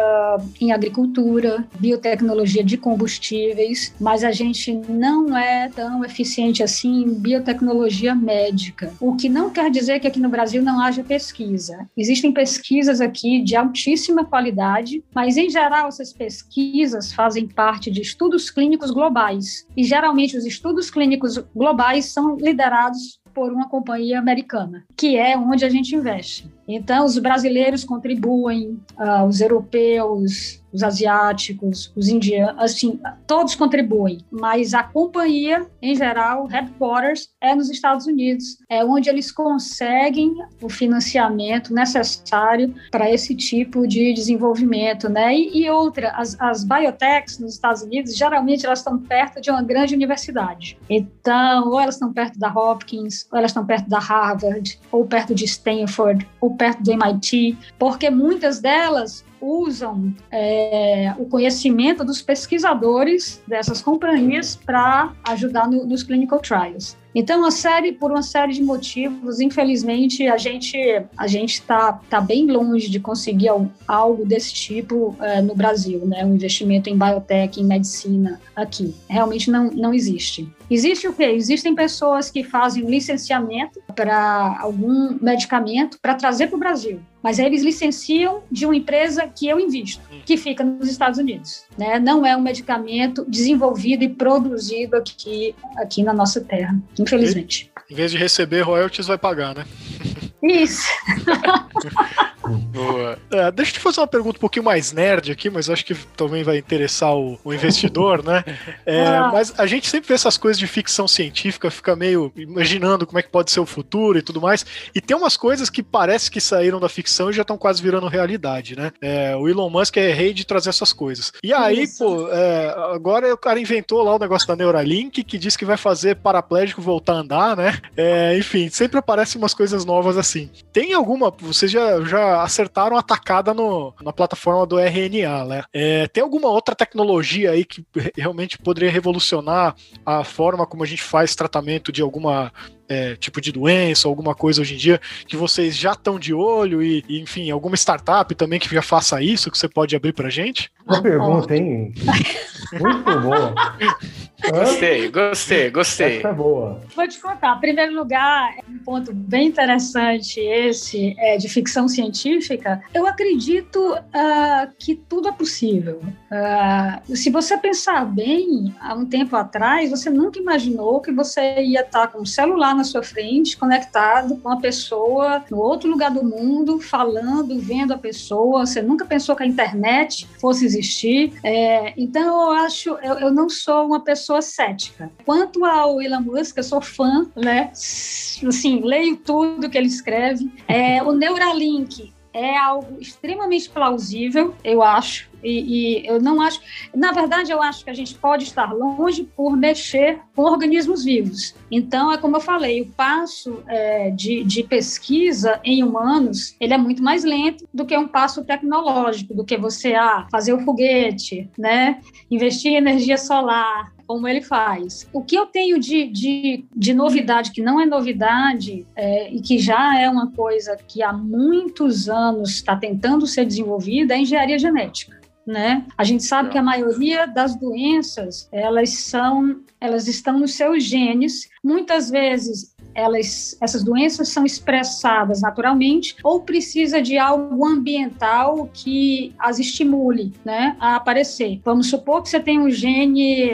em agricultura, biotecnologia de combustíveis, mas a gente não é tão eficiente assim em biotecnologia médica. O que não quer dizer que aqui no Brasil não haja pesquisa. Existem pesquisas aqui de altíssima qualidade, mas em geral essas pesquisas fazem parte de estudos clínicos globais. E geralmente os estudos clínicos globais são liderados por uma companhia americana, que é onde a gente investe. Então, os brasileiros contribuem, uh, os europeus, os asiáticos, os indianos, assim, todos contribuem, mas a companhia, em geral, headquarters, é nos Estados Unidos, é onde eles conseguem o financiamento necessário para esse tipo de desenvolvimento, né? E, e outra, as, as biotechs nos Estados Unidos, geralmente elas estão perto de uma grande universidade. Então, ou elas estão perto da Hopkins, ou elas estão perto da Harvard, ou perto de Stanford, ou perto do MIT, porque muitas delas usam é, o conhecimento dos pesquisadores dessas companhias para ajudar no, nos clinical trials. Então, uma série, por uma série de motivos, infelizmente, a gente a gente está tá bem longe de conseguir algo desse tipo é, no Brasil, né? Um investimento em biotech, em medicina aqui. Realmente não, não existe. Existe o quê? Existem pessoas que fazem licenciamento para algum medicamento para trazer para o Brasil. Mas aí eles licenciam de uma empresa que eu invisto, que fica nos Estados Unidos. Né? Não é um medicamento desenvolvido e produzido aqui, aqui na nossa terra, infelizmente. Em vez de receber royalties, vai pagar, né? Isso. Boa. É, deixa eu te fazer uma pergunta um pouquinho mais nerd aqui, mas acho que também vai interessar o, o investidor, né? É, ah. Mas a gente sempre vê essas coisas de ficção científica, fica meio imaginando como é que pode ser o futuro e tudo mais. E tem umas coisas que parece que saíram da ficção e já estão quase virando realidade, né? É, o Elon Musk é rei de trazer essas coisas. E aí, Isso. pô, é, agora o cara inventou lá o negócio da Neuralink, que diz que vai fazer paraplégico voltar a andar, né? É, enfim, sempre aparecem umas coisas novas assim. Tem alguma, vocês já, já acertaram a tacada no, na plataforma do RNA, né? É, tem alguma outra tecnologia aí que realmente poderia revolucionar a forma como a gente faz tratamento de alguma é, tipo de doença, alguma coisa hoje em dia que vocês já estão de olho e, e, enfim, alguma startup também que já faça isso que você pode abrir pra gente? Uma pergunta, hein? Muito boa. Gostei, gostei, gostei. Essa é boa. Vou te contar. Em primeiro lugar, é um ponto bem interessante esse é, de ficção científica. Eu acredito uh, que tudo é possível. Uh, se você pensar bem, há um tempo atrás, você nunca imaginou que você ia estar com um celular na sua frente, conectado com a pessoa no outro lugar do mundo, falando, vendo a pessoa. Você nunca pensou que a internet fosse existir. É, então, eu acho, eu, eu não sou uma pessoa pessoa cética. Quanto ao Elon Musk, eu sou fã, né? Assim, leio tudo que ele escreve. É, o Neuralink é algo extremamente plausível, eu acho. E, e, eu não acho. Na verdade, eu acho que a gente pode estar longe por mexer com organismos vivos. Então, é como eu falei, o passo é, de, de, pesquisa em humanos ele é muito mais lento do que um passo tecnológico, do que você ah, fazer o foguete, né? investir em energia solar, como ele faz. O que eu tenho de, de, de novidade, que não é novidade, é, e que já é uma coisa que há muitos anos está tentando ser desenvolvida, é a engenharia genética. Né? A gente sabe que a maioria das doenças elas são, elas estão nos seus genes. Muitas vezes elas, essas doenças são expressadas naturalmente ou precisa de algo ambiental que as estimule né, a aparecer. Vamos supor que você tem um gene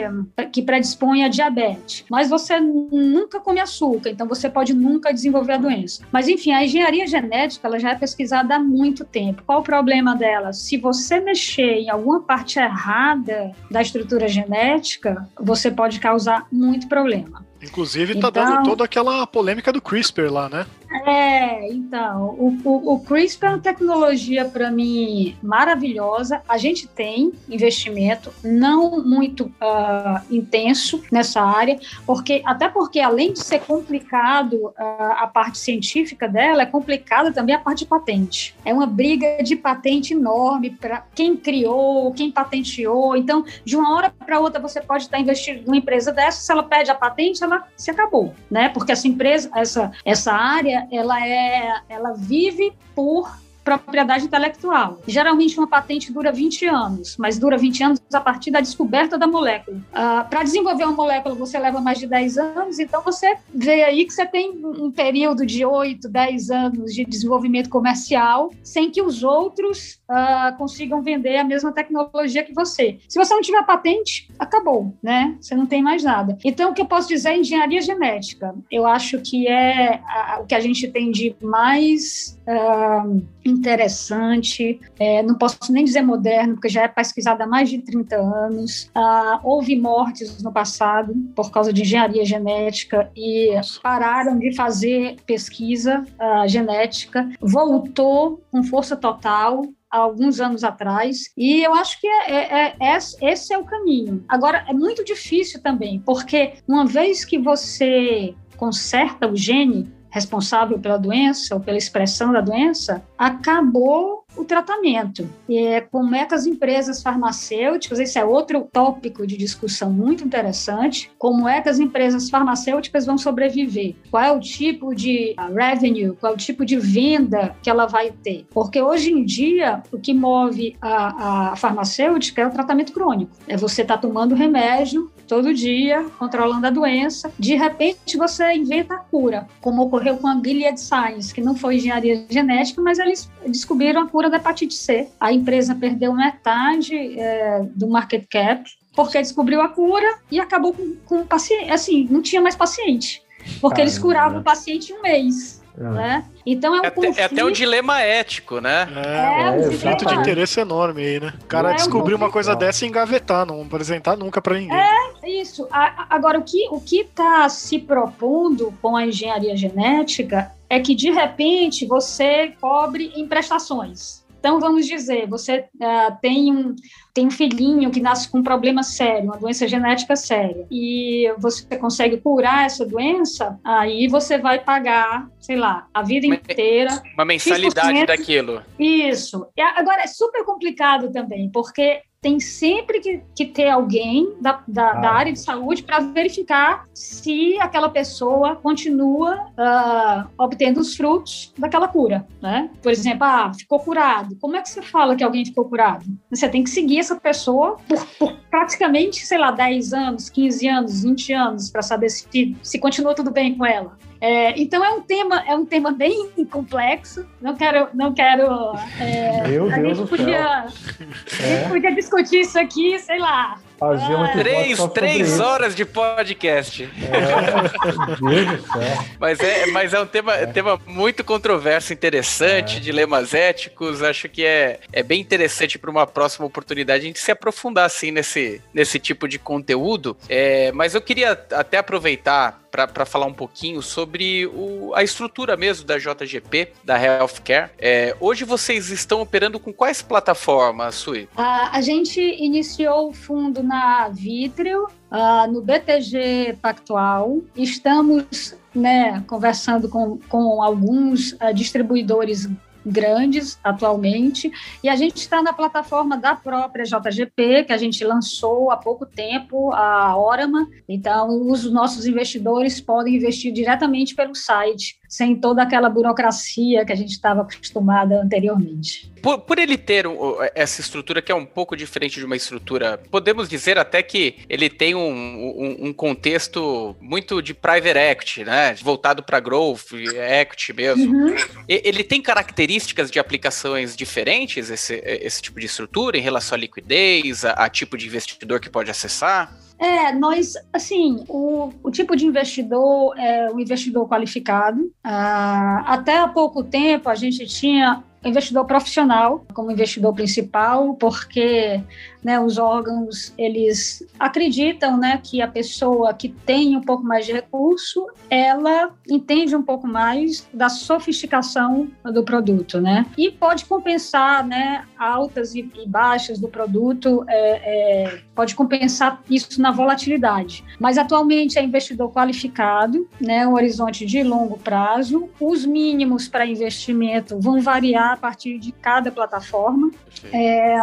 que predispõe a diabetes, mas você nunca come açúcar, então você pode nunca desenvolver a doença. Mas enfim, a engenharia genética ela já é pesquisada há muito tempo. Qual o problema dela? Se você mexer em alguma parte errada da estrutura genética, você pode causar muito problema. Inclusive, tá então, dando toda aquela polêmica do CRISPR lá, né? É, então, o, o, o CRISPR é uma tecnologia, para mim, maravilhosa. A gente tem investimento, não muito uh, intenso nessa área, porque até porque, além de ser complicado uh, a parte científica dela, é complicada também a parte de patente. É uma briga de patente enorme para quem criou, quem patenteou. Então, de uma hora para outra, você pode estar investindo numa empresa dessa, se ela pede a patente, ela se acabou, né? Porque essa empresa, essa, essa área ela é, ela vive por propriedade intelectual. Geralmente uma patente dura 20 anos, mas dura 20 anos a partir da descoberta da molécula. Uh, Para desenvolver uma molécula você leva mais de 10 anos, então você vê aí que você tem um período de 8, 10 anos de desenvolvimento comercial sem que os outros uh, consigam vender a mesma tecnologia que você. Se você não tiver patente, acabou, né? Você não tem mais nada. Então, o que eu posso dizer é engenharia genética. Eu acho que é a, o que a gente tem de mais uh, interessante, é, não posso nem dizer moderno, porque já é pesquisado há mais de 30 anos. Uh, houve mortes no passado por causa de engenharia genética e pararam de fazer pesquisa uh, genética. Voltou com força total há alguns anos atrás, e eu acho que é, é, é, esse é o caminho. Agora, é muito difícil também, porque uma vez que você conserta o gene, responsável pela doença ou pela expressão da doença, acabou o tratamento. É como é que as empresas farmacêuticas, esse é outro tópico de discussão muito interessante, como é que as empresas farmacêuticas vão sobreviver? Qual é o tipo de revenue, qual é o tipo de venda que ela vai ter? Porque hoje em dia, o que move a, a farmacêutica é o tratamento crônico. É você estar tá tomando remédio todo dia, controlando a doença. De repente, você inventa a cura, como ocorreu com a Gilead Science, que não foi engenharia genética, mas eles descobriram a cura da hepatite C. A empresa perdeu metade é, do market cap, porque descobriu a cura e acabou com, com paciente. Assim, não tinha mais paciente. Porque Caramba. eles curavam o paciente em um mês. É. Né? Então é um é, conflito... é até um dilema ético, né? É, é um conflito de interesse enorme aí, né? O cara é descobriu um uma coisa dessa e engavetar, não apresentar nunca para ninguém. É, isso. Agora, o que o que está se propondo com a engenharia genética é que, de repente, você cobre em prestações. Então, vamos dizer, você uh, tem, um, tem um filhinho que nasce com um problema sério, uma doença genética séria, e você consegue curar essa doença, aí você vai pagar, sei lá, a vida uma, inteira. Uma mensalidade daquilo. Isso. Agora, é super complicado também, porque tem sempre que, que ter alguém da, da, ah. da área de saúde para verificar se aquela pessoa continua uh, obtendo os frutos daquela cura, né? Por exemplo, ah, ficou curado. Como é que você fala que alguém ficou curado? Você tem que seguir essa pessoa por, por praticamente, sei lá, 10 anos, 15 anos, 20 anos para saber se, se continua tudo bem com ela. É, então é um tema é um tema bem complexo. Não quero não quero. É, Meu a Deus gente podia a gente é. podia discutir isso aqui, sei lá. Fazer um três, três horas de podcast. É, Meu Deus do céu. Mas é, mas é um tema, é. tema muito controverso, interessante, é. dilemas éticos. Acho que é, é bem interessante para uma próxima oportunidade a gente se aprofundar assim nesse, nesse tipo de conteúdo. É, mas eu queria até aproveitar para falar um pouquinho sobre o, a estrutura mesmo da JGP, da Healthcare. É, hoje vocês estão operando com quais plataformas, Sui? A, a gente iniciou o fundo na Vitrio, uh, no BTG Pactual. Estamos né, conversando com, com alguns uh, distribuidores grandes atualmente, e a gente está na plataforma da própria JGP, que a gente lançou há pouco tempo, a Orama, então os nossos investidores podem investir diretamente pelo site sem toda aquela burocracia que a gente estava acostumada anteriormente. Por, por ele ter um, essa estrutura que é um pouco diferente de uma estrutura, podemos dizer até que ele tem um, um, um contexto muito de private equity, né? Voltado para growth, equity mesmo. Uhum. Ele tem características de aplicações diferentes, esse, esse tipo de estrutura, em relação à liquidez, a, a tipo de investidor que pode acessar? É, nós, assim, o, o tipo de investidor é um investidor qualificado. Ah, até há pouco tempo a gente tinha investidor profissional como investidor principal, porque né, os órgãos eles acreditam né, que a pessoa que tem um pouco mais de recurso ela entende um pouco mais da sofisticação do produto, né? E pode compensar, né, altas e, baixas do produto, é, é, pode compensar isso na volatilidade. Mas atualmente é investidor qualificado, né, um horizonte de longo prazo. Os mínimos para investimento vão variar a partir de cada plataforma. É,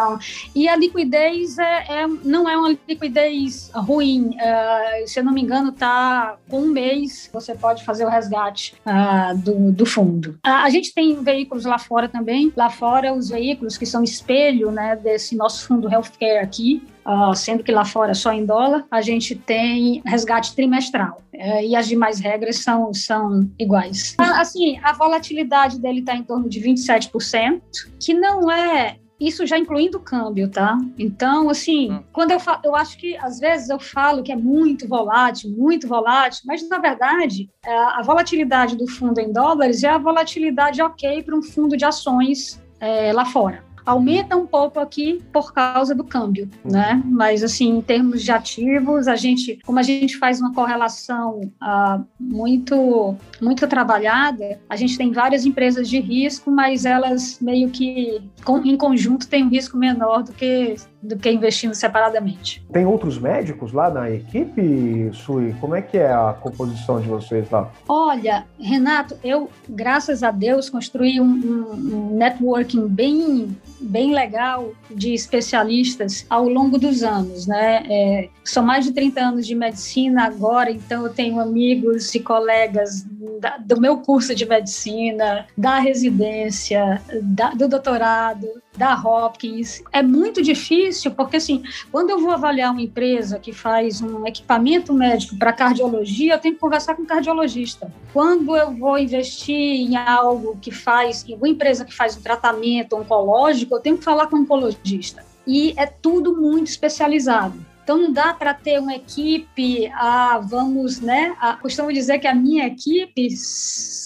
e a liquidez é, é, não é uma liquidez ruim. Uh, se eu não me engano, está com um mês você pode fazer o resgate uh, do, do fundo. Uh, a gente tem veículos lá fora também. Lá fora, os veículos que são espelho né, desse nosso fundo healthcare aqui, Uh, sendo que lá fora só em dólar, a gente tem resgate trimestral. Uh, e as demais regras são, são iguais. Assim, a volatilidade dele está em torno de 27%, que não é isso já incluindo o câmbio, tá? Então, assim, hum. quando eu falo, eu acho que às vezes eu falo que é muito volátil, muito volátil, mas na verdade é, a volatilidade do fundo em dólares é a volatilidade ok para um fundo de ações é, lá fora aumenta um pouco aqui por causa do câmbio, uhum. né? Mas assim, em termos de ativos, a gente, como a gente faz uma correlação uh, muito muito trabalhada, a gente tem várias empresas de risco, mas elas meio que com, em conjunto têm um risco menor do que do que investindo separadamente. Tem outros médicos lá na equipe, Sui? Como é que é a composição de vocês lá? Olha, Renato, eu, graças a Deus, construí um, um, networking bem, bem legal de especialistas ao longo dos anos, né? É, são mais de 30 anos de medicina agora, então eu tenho amigos e colegas da, do meu curso de medicina, da residência, da, do doutorado, da Hopkins. É muito difícil, porque assim, quando eu vou avaliar uma empresa que faz um equipamento médico para cardiologia, eu tenho que conversar com o cardiologista. Quando eu vou investir em algo que faz, em uma empresa que faz um tratamento oncológico, eu tenho que falar com o oncologista. E é tudo muito especializado. Então não dá para ter uma equipe, ah, vamos, né? Ah, costumo dizer que a minha equipe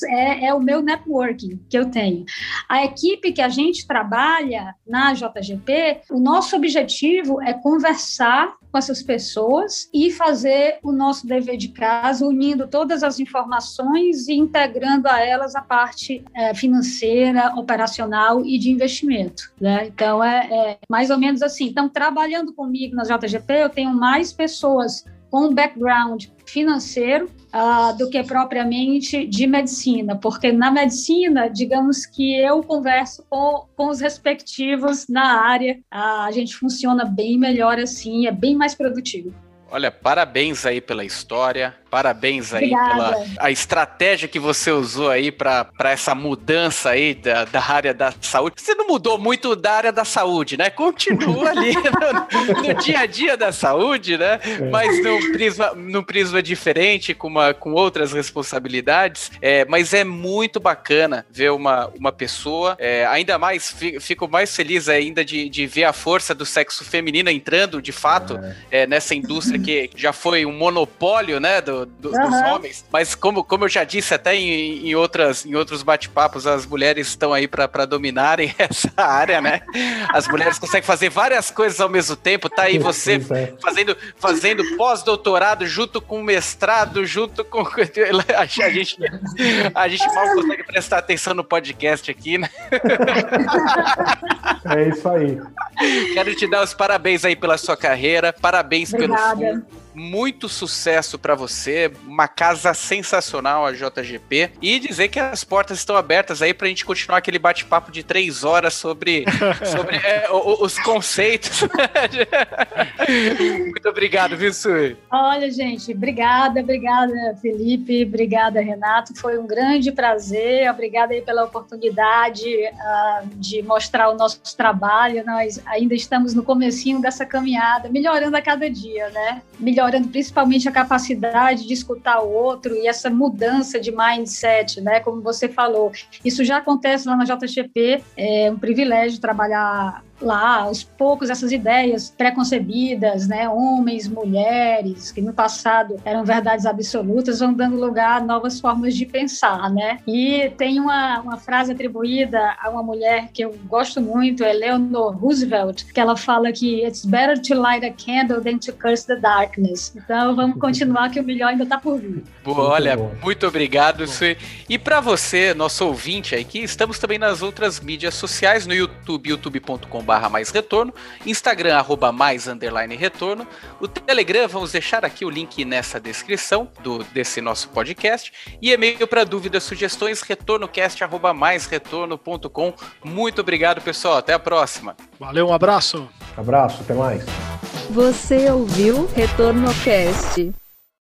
é, é, o meu networking que eu tenho. A equipe que a gente trabalha na JGP, o nosso objetivo é conversar com essas pessoas e fazer o nosso dever de casa, unindo todas as informações e integrando a elas a parte é, financeira, operacional e de investimento. Né? Então, é, é mais ou menos assim. Então, trabalhando comigo na JGP, eu tenho mais pessoas com background financeiro uh, do que propriamente de medicina, porque na medicina, digamos que eu converso com, com os respectivos na área, uh, a gente funciona bem melhor assim, é bem mais produtivo. Olha, parabéns aí pela história, Parabéns aí Obrigada. pela a estratégia que você usou aí para essa mudança aí da, da área da saúde. Você não mudou muito da área da saúde, né? Continua ali no, no dia a dia da saúde, né? É. Mas num prisma, num prisma diferente, com, uma, com outras responsabilidades. É, mas é muito bacana ver uma, uma pessoa, é, ainda mais, fico mais feliz ainda de, de ver a força do sexo feminino entrando, de fato, é. é nessa indústria que já foi um monopólio, né? Do, do, uhum. dos homens. Mas como, como eu já disse até em, em, outras, em outros bate-papos, as mulheres estão aí para dominarem essa área, né? As mulheres conseguem fazer várias coisas ao mesmo tempo. Tá aí você é. fazendo, fazendo pós-doutorado junto com mestrado, junto com. A gente, a gente mal consegue prestar atenção no podcast aqui, né? É isso aí. Quero te dar os parabéns aí pela sua carreira, parabéns Obrigada. pelo fundo muito sucesso para você, uma casa sensacional a JGP e dizer que as portas estão abertas aí pra gente continuar aquele bate-papo de três horas sobre, sobre é, os conceitos. muito obrigado, viu, Sui? Olha, gente, obrigada, obrigada, Felipe, obrigada, Renato. Foi um grande prazer. Obrigada aí pela oportunidade uh, de mostrar o nosso trabalho. Nós ainda estamos no comecinho dessa caminhada, melhorando a cada dia, né? Melhorando principalmente a capacidade de escutar o outro e essa mudança de mindset, né? Como você falou, isso já acontece lá na JGP. É um privilégio trabalhar lá, aos poucos, essas ideias preconcebidas, né, homens, mulheres, que no passado eram verdades absolutas, vão dando lugar a novas formas de pensar, né? E tem uma, uma frase atribuída a uma mulher que eu gosto muito, é Eleanor Roosevelt, que ela fala que it's better to light a candle than to curse the darkness. Então vamos continuar que o melhor ainda está por vir. Boa, olha, muito, muito obrigado. E para você, nosso ouvinte aí, que estamos também nas outras mídias sociais, no YouTube, youtube.com barra mais retorno, Instagram arroba mais underline retorno, o Telegram, vamos deixar aqui o link nessa descrição do, desse nosso podcast, e e-mail para dúvidas, sugestões, retornocast arroba mais retorno.com. Muito obrigado, pessoal, até a próxima. Valeu, um abraço. Abraço, até mais. Você ouviu Retorno Cast.